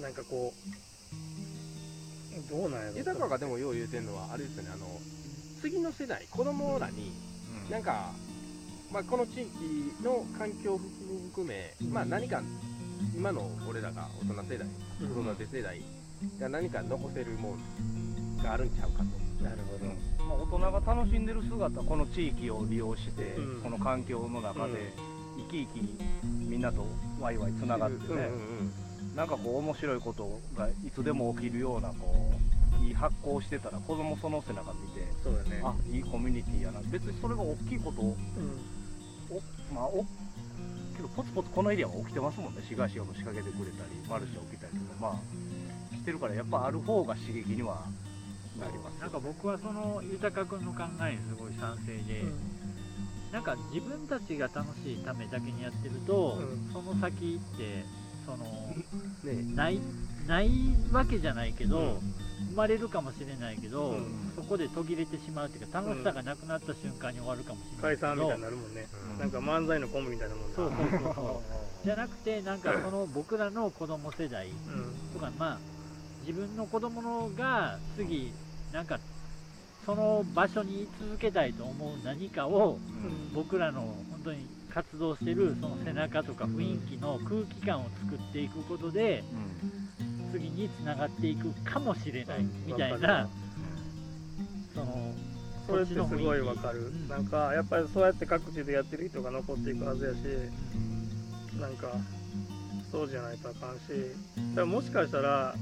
なんかこうどうなんやろ。豊かがでもよう言うてるのはあれですよね。あの次の世代子供らにうん。なんか、まあ、この地域の環境を含め、まあ、何か今の俺らが大人世代うん。子育て世代が何か残せるもんがあるんちゃうかと。なるほど、まあ、大人が楽しんでる姿この地域を利用して、うん。この環境の中で生き生きみんなとワイワイつながってね、うんなんかこう面白いことがいつでも起きるようなこういい発行してたら子供その背中見てそうだね。あいいコミュニティやな。別にそれが大きいことおまあおけどポツポツこのエリアは起きてますもんね。市街地が仕掛けてくれたりマルシェ起きたりとか。まあしてるからやっぱある方が刺激にはなりますなんか僕はその豊君の考えにすごい賛成で、なんか自分たちが楽しいためだけにやってると、うん。その先ってそのね。ないないわけじゃないけど、うん。生まれるかもしれないけど、うん。そこで途切れてしまうっていうか楽しさがなくなった瞬間に終わるかもしれない解散みたいになるもんね、うん。なんか漫才のコンビみたいなもんなそうそうそうそう。じゃなくてなんかその僕らの子供世代うん。とかまあ自分の子供のが次なんかその場所に居続けたいと思う何かをうん。僕らの本当に活動してるその背中とか雰囲気の空気感を作っていくことで次につながっていくかもしれないうんみたいなそのそれってすごいわかる、うん。なんかやっぱりそうやって各地でやってる人が残っていくはずやしなんかそうじゃないとあかんしだからもしかしたら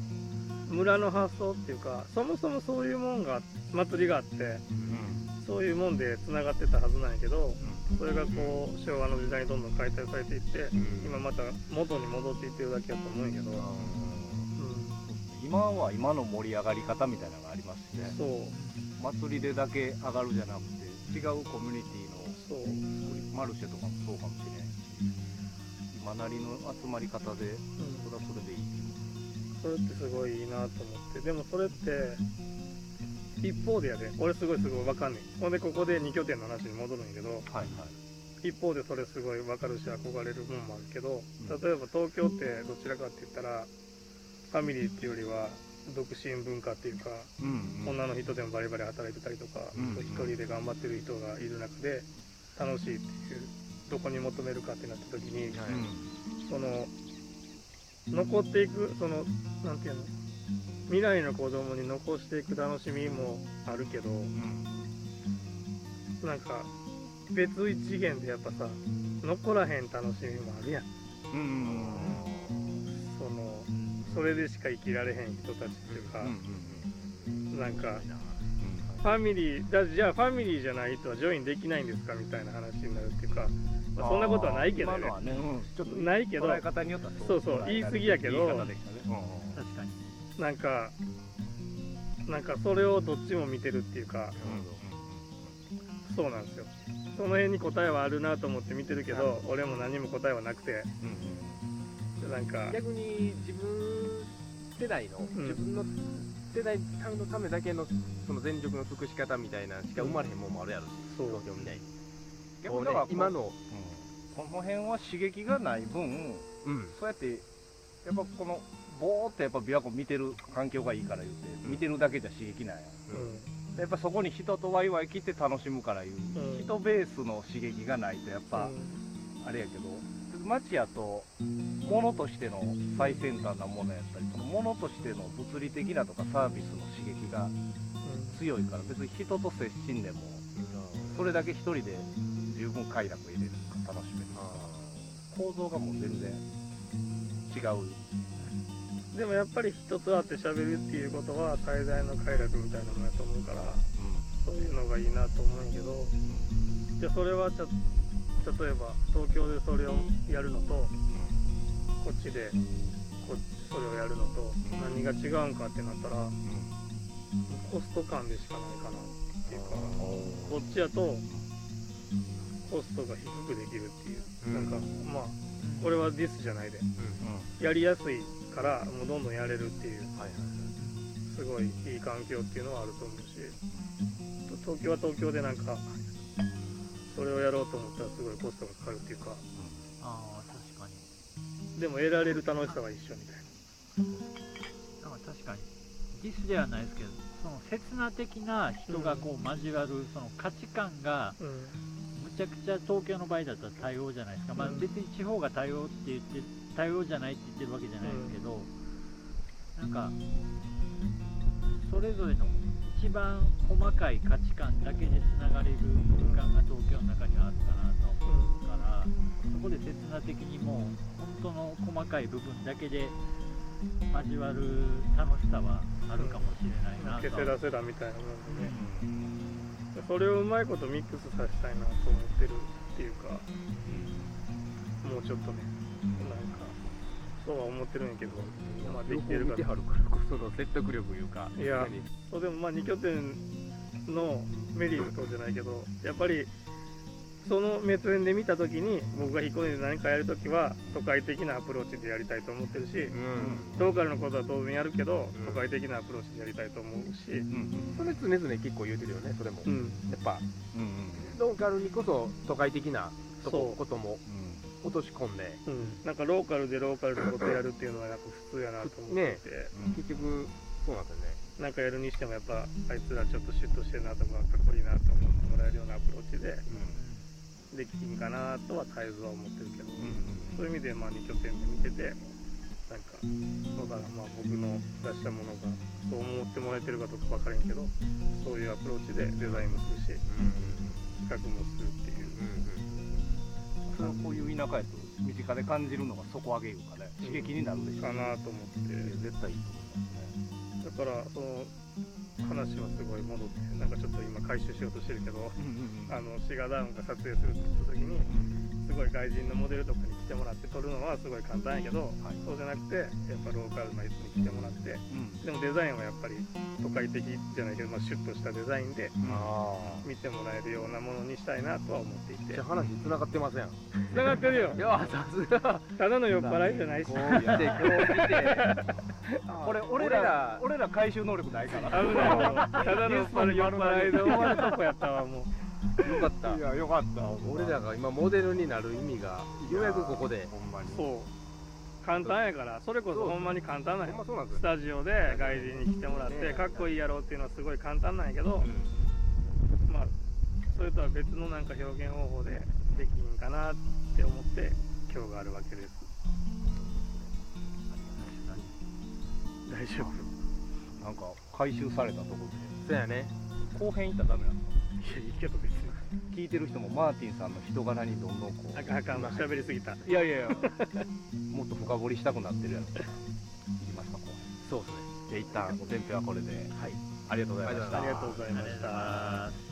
村の発想っていうかそもそもそういうもんが祭りがあってそういうもんでつながってたはずなんやけどそれがこう昭和の時代にどんどん解体されていって今また元に戻っていってるだけやと思うんやけど、う今は今の盛り上がり方みたいなのがありますしね。ん、そう。祭りでだけ上がるじゃなくて違うコミュニティのマルシェとかもそうかもしれないし今なりの集まり方でうん。それはそれでいいそれってすごいいいなと思って。でもそれって一方でやで。俺すごいすごい分かんねん。ほんでここで2拠点の話に戻るんやけどはいはい。一方でそれすごい分かるし憧れるもんもあるけどうん例えば東京ってどちらかって言ったらファミリーっていうよりは独身文化っていうかうん女の人でもバリバリ働いてたりとかうん一人で頑張ってる人がいる中で楽しいっていうどこに求めるかってなった時にうんその残っていくそのなんていうの？未来の子供に残していく楽しみもあるけどうん。なんか別一次元でやっぱさ残らへん楽しみもあるやん。うんうんそのそれでしか生きられへん人たちっていうか、うんうんなんかファミリーだじゃあファミリーじゃない人はジョインできないんですか？みたいな話になるっていうか、まあ、そんなことはないけどね。今のはね、うん、ちょっとないけど。捉え方によってはそう。そう言い過ぎやけど。確かに。なんかなんかそれをどっちも見てるっていうか。そうなんですよ。その辺に答えはあるなと思って見てるけど俺も何も答えはなくて。なんか。逆に自分世代の、ん。自分の世代のためだけのその全力の尽くし方みたいなしか生まれへんもんもあるやろ。し、そう。東京みたいに。逆にだからこうね今の、この辺は刺激がない分うん、そうやってやっぱこのぼーっとやっぱ琵琶湖見てる環境がいいから言うて、うん。見てるだけじゃ刺激なんやうん。やっぱそこに人とワイワイ来て楽しむからいう、うん。人ベースの刺激がないとやっぱ、あれやけど街やと物としての最先端なものやったりその物としての物理的なとかサービスの刺激が強いから別に人と接しんでもそれだけ一人で十分快楽得れるか楽しめる構造がもう全然違う。でもやっぱり人と会って喋るっていうことは最大の快楽みたいなものやと思うからそういうのがいいなと思うんやけどじゃあそれはちょ例えば東京でそれをやるのとこっちでこそれをやるのと何が違うんかってなったらコスト感でしかないかなっていうかこっちやとコストが低くできるっていう、うん。なんかまあこれはディスじゃないで。やりやすいからもうどんどんやれるっていう。はいはいすごいいい環境っていうのはあると思うし。と東京は東京でなんかそれをやろうと思ったらすごいコストがかかるっていうか。ああ確かに。でも得られる楽しさは一緒みたいな。んか確かにディスではないですけどその刹那的な人がこう交わるその価値観がな、むちゃくちゃ東京の場合だったら多様じゃないですか、まあ、うん。別に地方が多様って言って多様じゃないって言ってるわけじゃないですけど、なんかそれぞれの一番細かい価値観だけでつながれる空間が東京の中にはあるかなと思うからそこで刹那的にもう本当の細かい部分だけで交わる楽しさはあるかもしれないなケと。セラセラみたいなもん。でねそれをうまいことミックスさせたいなと思ってるっていうかもうちょっとねなんかそうは思ってるんやけどまあできてるか見てはるからこその説得力いうかいやそうでもまあ2拠点のメリットじゃないけどやっぱりその目線で見た時に僕が彦根で何かやる時は都会的なアプローチでやりたいと思ってるしうん。ローカルのことは当然やるけどうん。都会的なアプローチでやりたいと思うし、うんそれ常々結構言うてるよねそれも、うん、やっぱうんローカルにこそ都会的なとこそう。こともうん。落とし込んで。うん、なんかローカルでローカルのことやるっていうのはやっぱ普通やなと思ってて、うん結局そうなんですよね。なんかやるにしてもやっぱあいつらちょっとシュッとしてるなとかかっこいいなと思ってもらえるようなアプローチでできひんかなとは絶えずは思ってるけど、そういう意味でまあ2拠点で見ててなんかそうだなまあ僕の出したものがそう思ってもらえてるかどうか分からんけどそういうアプローチでデザインもするし企画もするっていう、それをこういう田舎やと身近で感じるのが底上げいうかね刺激になるでしょうかなと思って。絶対いいと思いますね。だからその話はすごい戻ってなんかちょっと今回収しようとしてるけどあのシガダウンが撮影するって言った時にすごい外人のモデルとかに来てもらって撮るのはすごい簡単やけど、はい。そうじゃなくてやっぱローカルな人に来てもらってうん。でもデザインはやっぱり都会的じゃないけど、まあ、シュッとしたデザインであ見てもらえるようなものにしたいなとは思っていて。じゃあ話つながってますやん。つながってるよ。いやさすが。ただの酔っ払いじゃないし。こう見てこう見てこれ俺ら俺ら回収能力ないから。危ない。もうただの酔っ払いで。終わるとこやったわもう。よかった。いやよかった。俺らが今モデルになる意味がようやくここで。ほんまに。そう。簡単やから。それこそほんまに簡単なスタジオで外人に来てもらってかっこいいやろうっていうのはすごい簡単なんやけど、まあそれとは別のなんか表現方法でできひんかなって思って今日があるわけです大丈夫。なんか回収されたとこそうやね。ろで後編行ったらダメなの。いやいいけど別に。聞いてる人もマーティンさんの人柄にどんどんこう。あかんあかん喋りすぎた。いやいやいや。もっと深掘りしたくなってるやろ。いきますか後編そうですね。じゃあ一旦お天平はこれで。はい。ありがとうございました。ありがとうございました